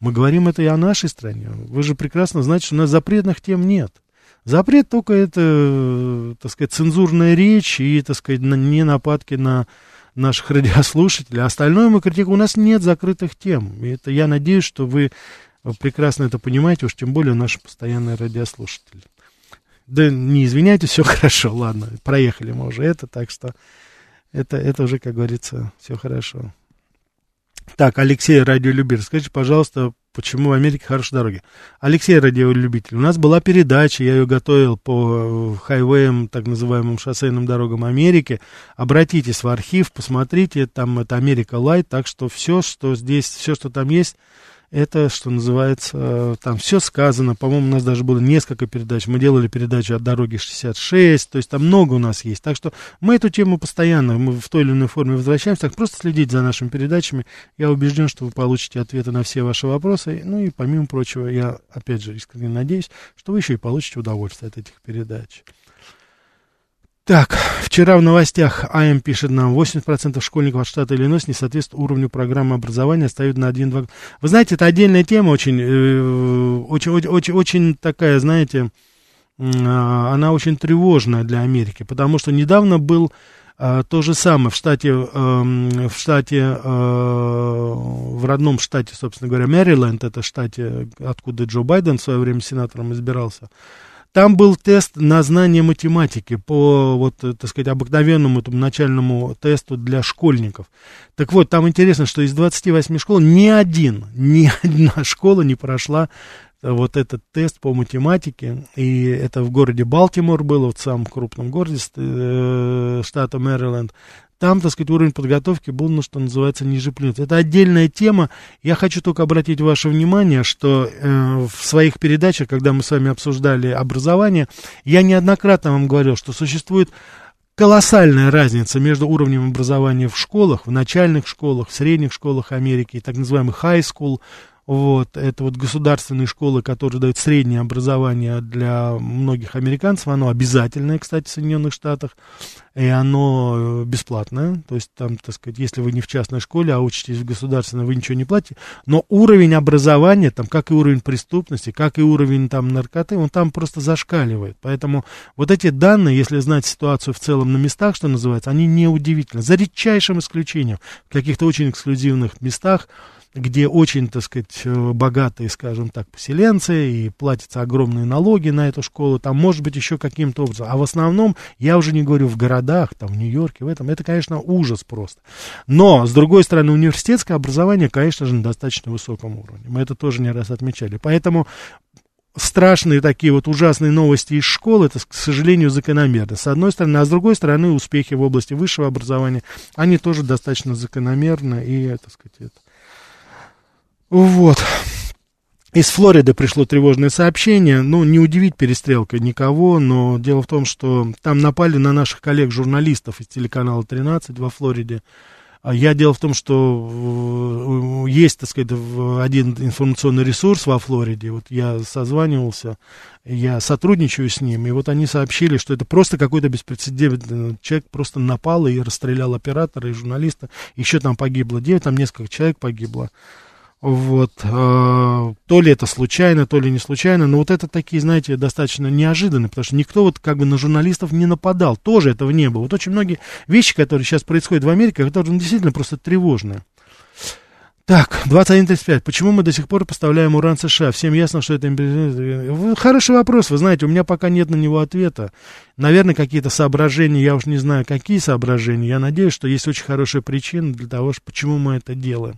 Speaker 2: мы говорим это и о нашей стране. Вы же прекрасно знаете, что у нас запретных тем нет. Запрет только это, так сказать, цензурная речь и, так сказать, не нападки на наших <laughs> радиослушателей. Остальное мы критикуем. У нас нет закрытых тем. И это я надеюсь, что вы прекрасно это понимаете, уж тем более наши постоянные радиослушатели. Да не извиняйтесь, все <laughs> хорошо, ладно, проехали мы уже это, так что это, это уже, как говорится, все хорошо. Так, Алексей, радиолюбитель, скажите, пожалуйста, почему в Америке хорошие дороги? Алексей, радиолюбитель, у нас была передача, я ее готовил по хайвеям, так называемым шоссейным дорогам Америки. Обратитесь в архив, посмотрите, там это Америка Лайт, так что все, что здесь, все, что там есть, это, что называется, там все сказано. По-моему, у нас даже было несколько передач. Мы делали передачу о дороге 66, то есть там много у нас есть. Так что мы эту тему постоянно, мы в той или иной форме возвращаемся. Так просто следите за нашими передачами. Я убежден, что вы получите ответы на все ваши вопросы. Ну и помимо прочего, я, опять же, искренне надеюсь, что вы еще и получите удовольствие от этих передач. Так, вчера в новостях АМ пишет нам, 80% школьников от штата Иллинойс не соответствует уровню программы образования, остаются на 1-2... Вы знаете, это отдельная тема, очень, э, очень, очень, очень такая, знаете, а, она очень тревожная для Америки, потому что недавно был а, то же самое в штате, эм, в штате, э, в родном штате, собственно говоря, Мэриленд, это штате, откуда Джо Байден в свое время сенатором избирался, там был тест на знание математики по, вот, так сказать, обыкновенному этому начальному тесту для школьников. Так вот, там интересно, что из 28 школ ни один, <laughs> ни одна школа не прошла вот этот тест по математике, и это в городе Балтимор было, в самом крупном городе э, штата Мэриленд, там, так сказать, уровень подготовки был, ну, что называется, ниже плинтуса. Это отдельная тема. Я хочу только обратить ваше внимание, что э, в своих передачах, когда мы с вами обсуждали образование, я неоднократно вам говорил, что существует колоссальная разница между уровнем образования в школах, в начальных школах, в средних школах Америки, так называемый high school, вот, это вот государственные школы, которые дают среднее образование для многих американцев. Оно обязательное, кстати, в Соединенных Штатах. И оно э, бесплатное. То есть там, так сказать, если вы не в частной школе, а учитесь в государственной, вы ничего не платите. Но уровень образования, там, как и уровень преступности, как и уровень там наркоты, он там просто зашкаливает. Поэтому вот эти данные, если знать ситуацию в целом на местах, что называется, они неудивительны. За редчайшим исключением, в каких-то очень эксклюзивных местах, где очень, так сказать, э, богатые, скажем так, поселенцы, и платятся огромные налоги на эту школу, там, может быть, еще каким-то образом. А в основном, я уже не говорю в городах, там, в Нью-Йорке, в этом, это, конечно, ужас просто. Но, с другой стороны, университетское образование, конечно же, на достаточно высоком уровне. Мы это тоже не раз отмечали. Поэтому страшные такие вот ужасные новости из школы, это, к сожалению, закономерно. С одной стороны, а с другой стороны, успехи в области высшего образования, они тоже достаточно закономерны, и, так сказать, это вот. Из Флориды пришло тревожное сообщение. Ну, не удивить перестрелка никого, но дело в том, что там напали на наших коллег-журналистов из телеканала 13 во Флориде. А я дело в том, что э, есть, так сказать, один информационный ресурс во Флориде. Вот я созванивался, я сотрудничаю с ним, и вот они сообщили, что это просто какой-то беспрецедентный человек просто напал и расстрелял оператора и журналиста. Еще там погибло 9, там несколько человек погибло. Вот, э, то ли это случайно, то ли не случайно, но вот это такие, знаете, достаточно неожиданные, потому что никто вот как бы на журналистов не нападал, тоже этого не было. Вот очень многие вещи, которые сейчас происходят в Америке, которые ну, действительно просто тревожные. Так, 21.35. Почему мы до сих пор поставляем уран США? Всем ясно, что это... Хороший вопрос, вы знаете, у меня пока нет на него ответа. Наверное, какие-то соображения, я уж не знаю, какие соображения. Я надеюсь, что есть очень хорошая причина для того, почему мы это делаем.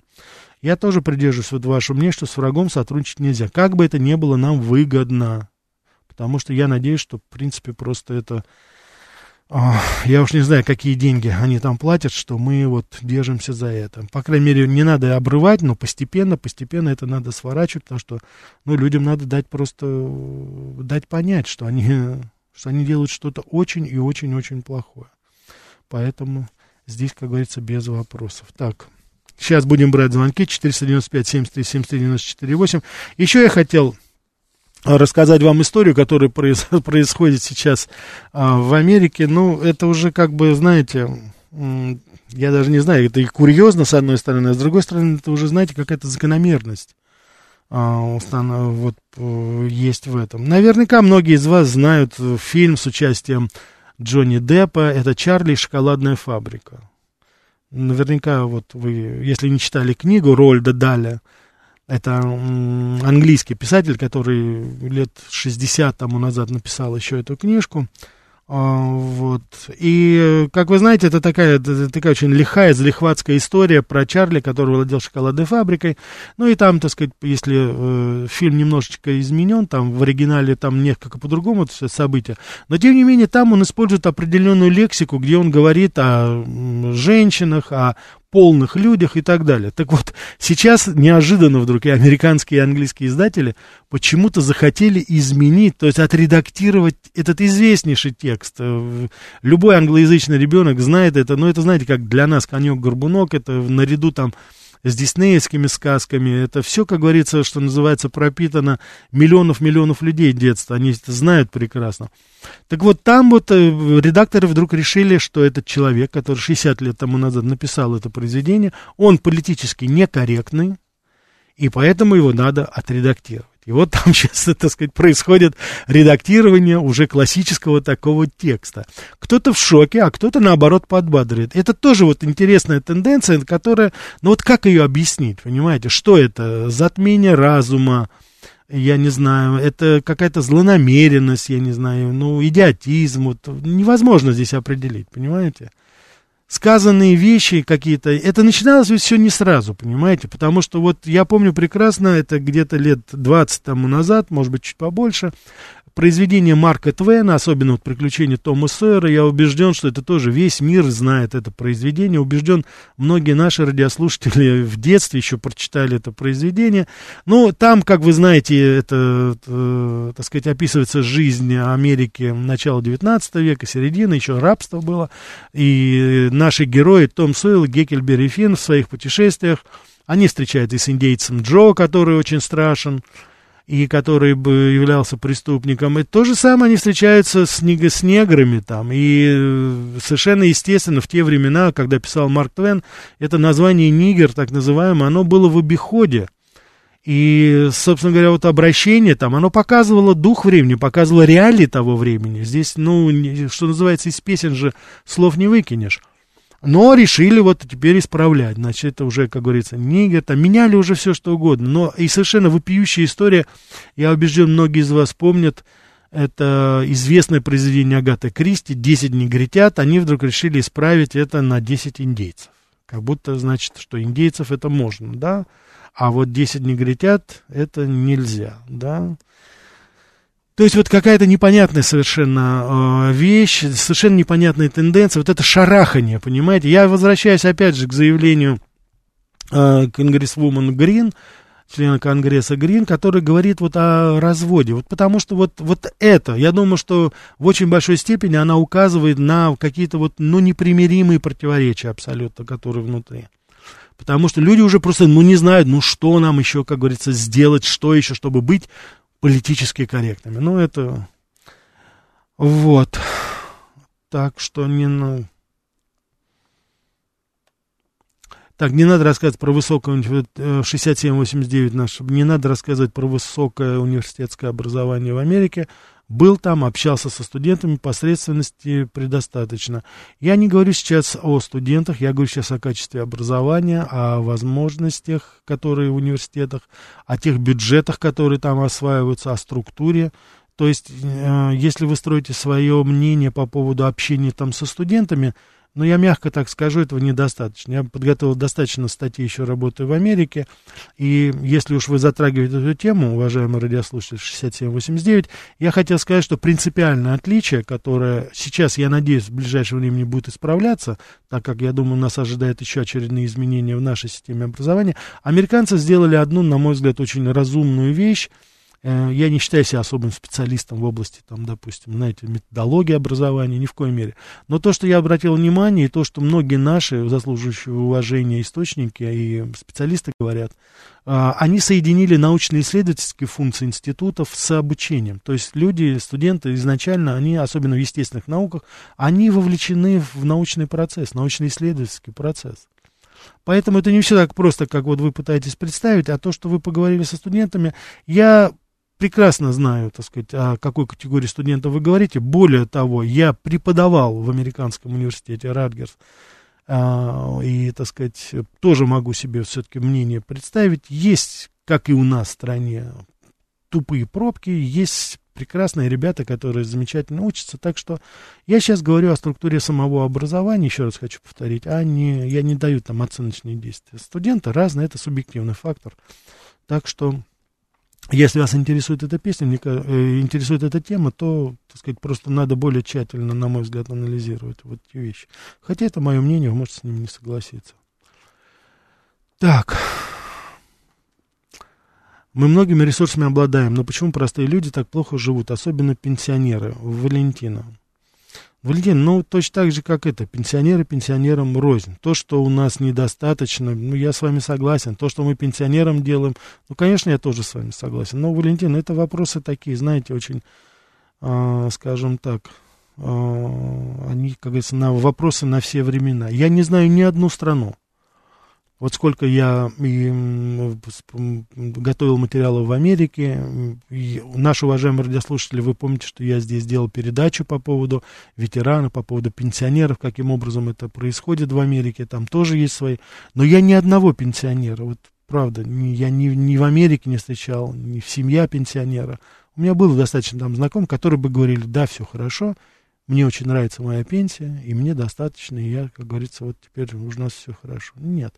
Speaker 2: Я тоже придерживаюсь вот вашего мнения, что с врагом сотрудничать нельзя. Как бы это ни было нам выгодно. Потому что я надеюсь, что, в принципе, просто это... Я уж не знаю, какие деньги они там платят, что мы вот держимся за это. По крайней мере, не надо обрывать, но постепенно, постепенно это надо сворачивать, потому что, ну, людям надо дать просто, дать понять, что они, что они делают что-то очень и очень-очень плохое. Поэтому здесь, как говорится, без вопросов. Так, Сейчас будем брать звонки 495-73-73-94-8. Еще я хотел а, рассказать вам историю, которая <laughs> происходит сейчас а, в Америке. Ну, это уже как бы, знаете, я даже не знаю, это и курьезно, с одной стороны, а с другой стороны, это уже, знаете, какая-то закономерность а, вот э, есть в этом. Наверняка многие из вас знают э, фильм с участием Джонни Деппа, это «Чарли и шоколадная фабрика». Наверняка, вот вы, если не читали книгу Рольда Даля, это английский писатель, который лет 60 тому назад написал еще эту книжку. А, вот. И, как вы знаете, это такая, такая очень лихая, залихватская история про Чарли, который владел шоколадной фабрикой. Ну и там, так сказать, если э, фильм немножечко изменен, там в оригинале там несколько по-другому это события, но тем не менее там он использует определенную лексику, где он говорит о женщинах, о полных людях и так далее. Так вот, сейчас неожиданно вдруг и американские, и английские издатели почему-то захотели изменить, то есть отредактировать этот известнейший текст. Э, любой англоязычный ребенок знает это, но это, знаете, как для нас конек-горбунок, это наряду там с диснеевскими сказками. Это все, как говорится, что называется, пропитано миллионов-миллионов людей детства. Они это знают прекрасно. Так вот, там вот э, редакторы вдруг решили, что этот человек, который 60 лет тому назад написал это произведение, он политически некорректный, и поэтому его надо отредактировать. И вот там <laughs> сейчас, так сказать, происходит редактирование уже классического такого текста. Кто-то в шоке, а кто-то, наоборот, подбадривает. Это тоже вот интересная тенденция, которая, ну вот как ее объяснить, понимаете? Что это? Затмение разума, я не знаю, это какая-то злонамеренность, я не знаю, ну, идиотизм, вот, невозможно здесь определить, понимаете? Сказанные вещи какие-то, это начиналось все не сразу, понимаете, потому что вот я помню прекрасно, это где-то лет 20 тому назад, может быть, чуть побольше, произведение Марка Твена, особенно вот «Приключения Тома Сойера», я убежден, что это тоже весь мир знает это произведение. Убежден, многие наши радиослушатели <laughs> в детстве еще прочитали это произведение. Ну, там, как вы знаете, это, это так сказать, описывается жизнь Америки начала 19 века, середины, еще рабство было. И наши герои Том Сойер, Геккельбери Финн в своих путешествиях, они встречаются и с индейцем Джо, который очень страшен, и который бы являлся преступником. И то же самое они встречаются с, нег с неграми там. И э, совершенно естественно в те времена, когда писал Марк Твен, это название нигер, так называемое, оно было в обиходе. И, собственно говоря, вот обращение там, оно показывало дух времени, показывало реалии того времени. Здесь, ну, что называется, из песен же слов не выкинешь. Но решили вот теперь исправлять. Значит, это уже, как говорится, нигер, там меняли уже все, что угодно. Но и совершенно вопиющая история, я убежден, многие из вас помнят, это известное произведение Агаты Кристи «Десять негритят». Они вдруг решили исправить это на 10 индейцев. Как будто, значит, что индейцев это можно, да? А вот 10 негритят это нельзя, да? То есть вот какая-то непонятная совершенно э, вещь, совершенно непонятная тенденция, вот это шарахание, понимаете? Я возвращаюсь опять же к заявлению э, конгрессвумен Грин, члена Конгресса Грин, который говорит вот о разводе. Вот потому что вот, вот это, я думаю, что в очень большой степени она указывает на какие-то вот, ну, непримиримые противоречия абсолютно, которые внутри. Потому что люди уже просто, ну, не знают, ну, что нам еще, как говорится, сделать, что еще, чтобы быть политически корректными. Ну, это... Вот. Так что не... Ну... Так, не надо рассказывать про высокое 67-89 наш, не надо рассказывать про высокое университетское образование в Америке был там, общался со студентами, посредственности предостаточно. Я не говорю сейчас о студентах, я говорю сейчас о качестве образования, о возможностях, которые в университетах, о тех бюджетах, которые там осваиваются, о структуре. То есть, э, если вы строите свое мнение по поводу общения там со студентами, но я мягко так скажу, этого недостаточно. Я подготовил достаточно статей, еще работаю в Америке. И если уж вы затрагиваете эту тему, уважаемый радиослушатель 6789, я хотел сказать, что принципиальное отличие, которое сейчас, я надеюсь, в ближайшее время будет исправляться, так как, я думаю, нас ожидают еще очередные изменения в нашей системе образования, американцы сделали одну, на мой взгляд, очень разумную вещь, я не считаю себя особым специалистом в области, там, допустим, знаете, методологии образования, ни в коей мере. Но то, что я обратил внимание, и то, что многие наши заслуживающие уважения источники и специалисты говорят, а, они соединили научно-исследовательские функции институтов с обучением. То есть люди, студенты изначально, они, особенно в естественных науках, они вовлечены в научный процесс, научно-исследовательский процесс. Поэтому это не все так просто, как вот вы пытаетесь представить, а то, что вы поговорили со студентами, я прекрасно знаю, так сказать, о какой категории студентов вы говорите. Более того, я преподавал в американском университете Радгерс, а, и, так сказать, тоже могу себе все-таки мнение представить. Есть, как и у нас в стране, тупые пробки, есть прекрасные ребята, которые замечательно учатся. Так что я сейчас говорю о структуре самого образования, еще раз хочу повторить, а не, я не даю там оценочные действия. Студенты разные, это субъективный фактор. Так что, если вас интересует эта песня, э, интересует эта тема, то, так сказать, просто надо более тщательно, на мой взгляд, анализировать вот эти вещи. Хотя это мое мнение, вы можете с ним не согласиться. Так. Мы многими ресурсами обладаем, но почему простые люди так плохо живут, особенно пенсионеры? Валентина. Валентин, ну, точно так же, как это, пенсионеры пенсионерам рознь. То, что у нас недостаточно, ну, я с вами согласен. То, что мы пенсионерам делаем, ну, конечно, я тоже с вами согласен. Но, Валентин, это вопросы такие, знаете, очень, э, скажем так, э, они, как говорится, на вопросы на все времена. Я не знаю ни одну страну, вот сколько я и готовил материалов в Америке, и наши уважаемые радиослушатели, вы помните, что я здесь делал передачу по поводу ветеранов, по поводу пенсионеров, каким образом это происходит в Америке, там тоже есть свои. Но я ни одного пенсионера, вот правда, я ни, ни в Америке не встречал, ни в семья пенсионера. У меня было достаточно там знакомых, которые бы говорили, да, все хорошо, мне очень нравится моя пенсия, и мне достаточно, и я, как говорится, вот теперь у нас все хорошо. Нет.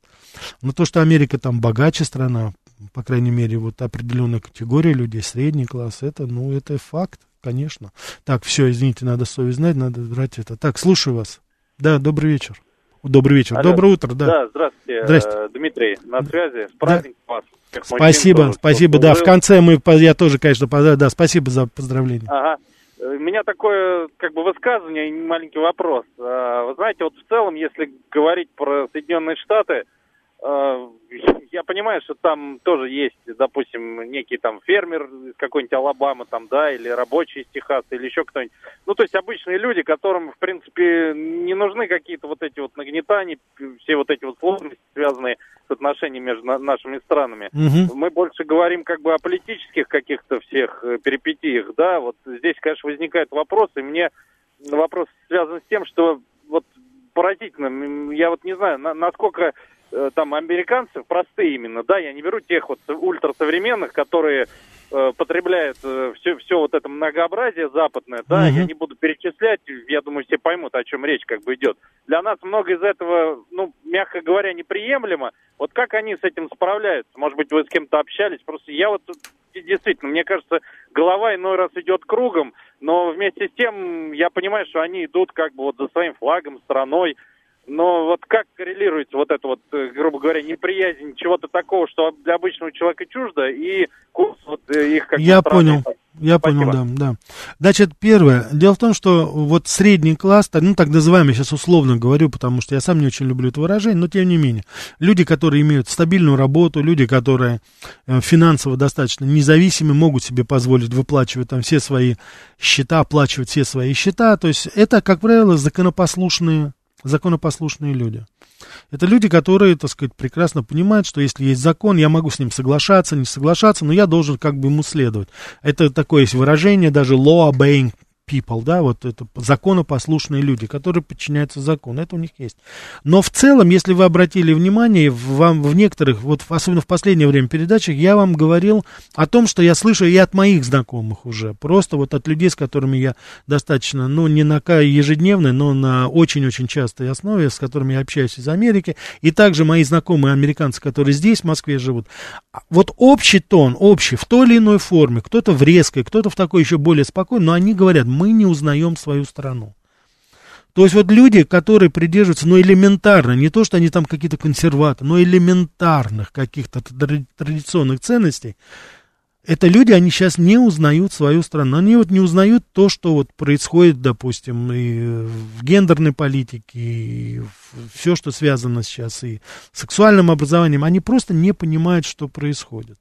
Speaker 2: Но то, что Америка там богаче страна, по крайней мере, вот определенная категория людей, средний класс, это, ну, это факт, конечно. Так, все, извините, надо совесть знать, надо брать это. Так, слушаю вас. Да, добрый вечер. Добрый вечер. Алло. Доброе утро, да.
Speaker 5: Да, здравствуйте. Здравствуйте. Дмитрий, на связи. С праздником да. вас.
Speaker 2: Спасибо, спасибо, да. В конце мы, я тоже, конечно, да, спасибо за поздравление.
Speaker 5: Ага. У меня такое, как бы, высказывание, маленький вопрос. А, вы знаете, вот в целом, если говорить про Соединенные Штаты, а, я понимаю, что там тоже есть, допустим, некий там фермер из какой-нибудь Алабамы, там, да, или рабочий из Техаса, или еще кто-нибудь. Ну, то есть обычные люди, которым, в принципе, не нужны какие-то вот эти вот нагнетания, все вот эти вот сложности, связанные с отношениями между нашими странами. Угу. Мы больше говорим как бы о политических каких-то всех э, перипетиях, да, вот здесь, конечно, возникает вопрос, и мне вопрос связан с тем, что вот поразительно, я вот не знаю, насколько там американцев, простые именно, да, я не беру тех вот ультрасовременных, которые э, потребляют э, все, все вот это многообразие западное, да, mm-hmm. я не буду перечислять, я думаю, все поймут, о чем речь как бы идет. Для нас много из этого, ну, мягко говоря, неприемлемо. Вот как они с этим справляются? Может быть, вы с кем-то общались? Просто я вот действительно, мне кажется, голова иной раз идет кругом, но вместе с тем я понимаю, что они идут как бы вот за своим флагом, страной, но вот как коррелируется вот это вот, э, грубо говоря, неприязнь чего-то такого, что для обычного человека чуждо, и курс вот э, их как
Speaker 2: Я понял. Я Спасибо. понял, да, да. Значит, первое. Дело в том, что вот средний класс, ну так называемый, сейчас условно говорю, потому что я сам не очень люблю это выражение, но тем не менее. Люди, которые имеют стабильную работу, люди, которые э, финансово достаточно независимы, могут себе позволить выплачивать там все свои счета, оплачивать все свои счета. То есть это, как правило, законопослушные законопослушные люди. Это люди, которые, так сказать, прекрасно понимают, что если есть закон, я могу с ним соглашаться, не соглашаться, но я должен как бы ему следовать. Это такое есть выражение, даже law-obeying people, да, вот это законопослушные люди, которые подчиняются закону, это у них есть. Но в целом, если вы обратили внимание, вам в некоторых, вот особенно в последнее время передачах, я вам говорил о том, что я слышу и от моих знакомых уже, просто вот от людей, с которыми я достаточно, ну, не на ежедневной, но на очень-очень частой основе, с которыми я общаюсь из Америки, и также мои знакомые американцы, которые здесь, в Москве живут. Вот общий тон, общий, в той или иной форме, кто-то в резкой, кто-то в такой еще более спокойной, но они говорят, мы не узнаем свою страну. То есть вот люди, которые придерживаются, ну, элементарно, не то, что они там какие-то консерваторы, но элементарных каких-то традиционных ценностей, это люди, они сейчас не узнают свою страну. Они вот не узнают то, что вот происходит, допустим, и в гендерной политике, и все, что связано сейчас и с сексуальным образованием. Они просто не понимают, что происходит.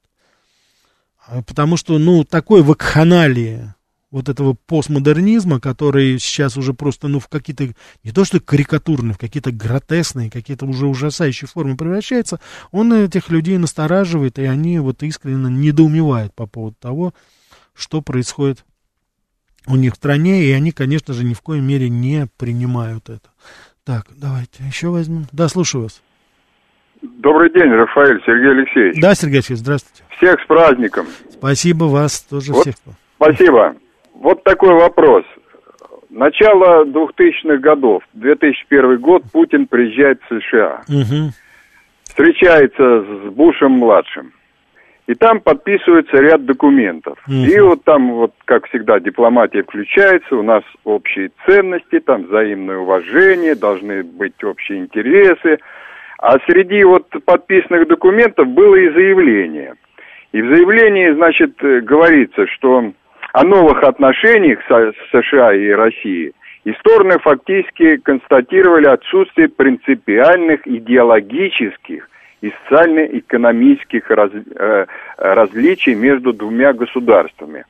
Speaker 2: А потому что, ну, такое вакханалия вот этого постмодернизма, который сейчас уже просто, ну, в какие-то, не то что карикатурные, в какие-то гротесные, какие-то уже ужасающие формы превращается, он этих людей настораживает, и они вот искренне недоумевают по поводу того, что происходит у них в стране, и они, конечно же, ни в коей мере не принимают это. Так, давайте еще возьмем. Да, слушаю вас.
Speaker 6: Добрый день, Рафаэль, Сергей Алексеевич.
Speaker 2: Да, Сергей Алексеевич, здравствуйте.
Speaker 6: Всех с праздником.
Speaker 2: Спасибо вас тоже вот, всех.
Speaker 6: Спасибо. Вот такой вопрос. Начало 2000-х годов, 2001 год, Путин приезжает в США. Угу. Встречается с Бушем-младшим. И там подписывается ряд документов. Угу. И вот там, вот, как всегда, дипломатия включается, у нас общие ценности, там взаимное уважение, должны быть общие интересы. А среди вот подписанных документов было и заявление. И в заявлении, значит, говорится, что о новых отношениях с США и Россией и стороны фактически констатировали отсутствие принципиальных идеологических и социально-экономических раз, э, различий между двумя государствами.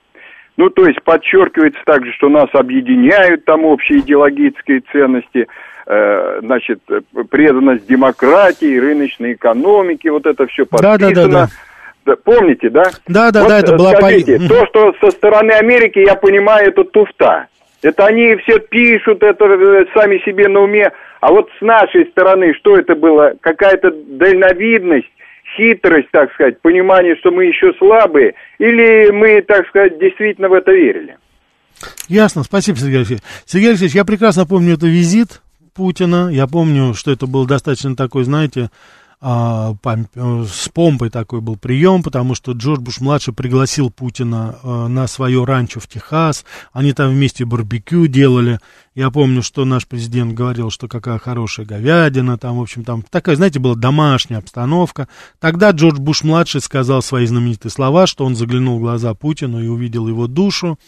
Speaker 6: Ну, то есть подчеркивается также, что нас объединяют там общие идеологические ценности, э, значит, преданность демократии, рыночной экономике, вот это все подписано. Да, да, да, да. Помните, да?
Speaker 2: Да, да, вот, да, это была
Speaker 6: скажите, то, что со стороны Америки, я понимаю, это туфта. Это они все пишут, это э, сами себе на уме. А вот с нашей стороны, что это было? Какая-то дальновидность, хитрость, так сказать, понимание, что мы еще слабые, или мы, так сказать, действительно в это верили?
Speaker 2: Ясно, спасибо, Сергей Алексеевич. Сергей Алексеевич, я прекрасно помню этот визит Путина, я помню, что это был достаточно такой, знаете, а, с помпой такой был прием, потому что Джордж Буш-младший пригласил Путина а, на свое ранчо в Техас, они там вместе барбекю делали, я помню, что наш президент говорил, что какая хорошая говядина, там, в общем, там такая, знаете, была домашняя обстановка. Тогда Джордж Буш-младший сказал свои знаменитые слова, что он заглянул в глаза Путину и увидел его душу,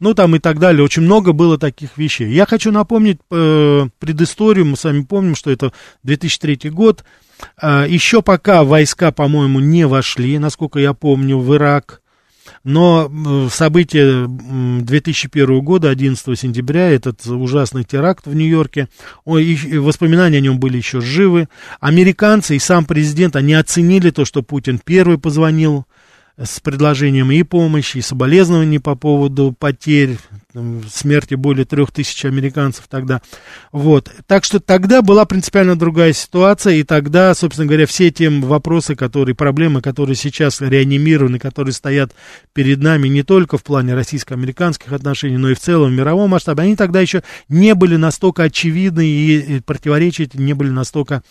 Speaker 2: ну, там и так далее. Очень много было таких вещей. Я хочу напомнить э, предысторию. Мы с вами помним, что это 2003 год. А, Еще пока войска, по-моему, не вошли, насколько я помню, в Ирак. Но события 2001 года, 11 сентября, этот ужасный теракт в Нью-Йорке, воспоминания о нем были еще живы. Американцы и сам президент, они оценили то, что Путин первый позвонил с предложением и помощи, и соболезнований по поводу потерь, смерти более трех тысяч американцев тогда. Вот. Так что тогда была принципиально другая ситуация, и тогда, собственно говоря, все те вопросы, которые, проблемы, которые сейчас реанимированы, которые стоят перед нами не только в плане российско-американских отношений, но и в целом в мировом масштабе, они тогда еще не были настолько очевидны, и противоречия не были настолько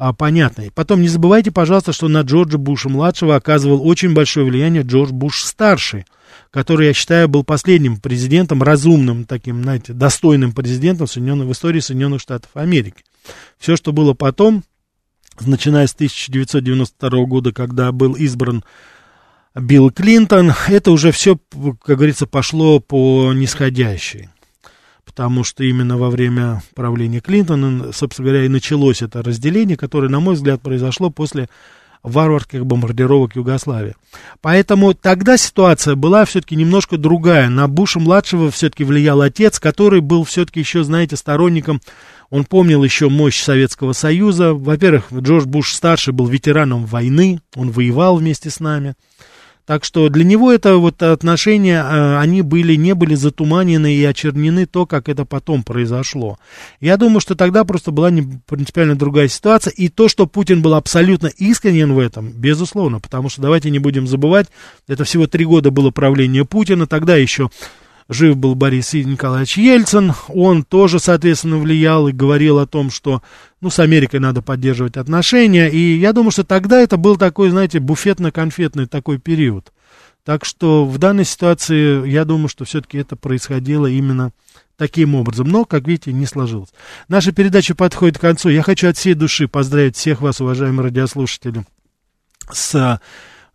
Speaker 2: а, понятной. Потом не забывайте, пожалуйста, что на Джорджа Буша-младшего оказывал очень большое влияние Джордж Буш-старший, который, я считаю, был последним президентом, разумным таким, знаете, достойным президентом Соединенных, в истории Соединенных Штатов Америки. Все, что было потом, начиная с 1992 года, когда был избран Билл Клинтон, это уже все, как говорится, пошло по нисходящей потому что именно во время правления Клинтона, собственно говоря, и началось это разделение, которое, на мой взгляд, произошло после варварских бомбардировок Югославии. Поэтому тогда ситуация была все-таки немножко другая. На Буша-младшего все-таки влиял отец, который был все-таки еще, знаете, сторонником, он помнил еще мощь Советского Союза. Во-первых, Джордж Буш-старший был ветераном войны, он воевал вместе с нами. Так что для него это вот отношения, э, они были, не были затуманены и очернены то, как это потом произошло. Я думаю, что тогда просто была не принципиально другая ситуация, и то, что Путин был абсолютно искренен в этом, безусловно, потому что давайте не будем забывать, это всего три года было правление Путина, тогда еще жив был Борис Николаевич Ельцин, он тоже, соответственно, влиял и говорил о том, что, ну, с Америкой надо поддерживать отношения, и я думаю, что тогда это был такой, знаете, буфетно-конфетный такой период. Так что в данной ситуации, я думаю, что все-таки это происходило именно таким образом. Но, как видите, не сложилось. Наша передача подходит к концу. Я хочу от всей души поздравить всех вас, уважаемые радиослушатели, с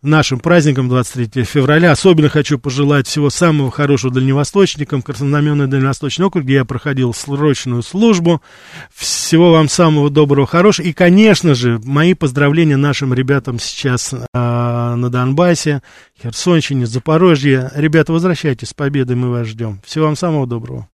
Speaker 2: нашим праздником 23 февраля. Особенно хочу пожелать всего самого хорошего дальневосточникам, Краснознаменный Дальневосточный округ, где я проходил срочную службу. Всего вам самого доброго, хорошего. И, конечно же, мои поздравления нашим ребятам сейчас а, на Донбассе, Херсонщине, Запорожье. Ребята, возвращайтесь с победой, мы вас ждем. Всего вам самого доброго.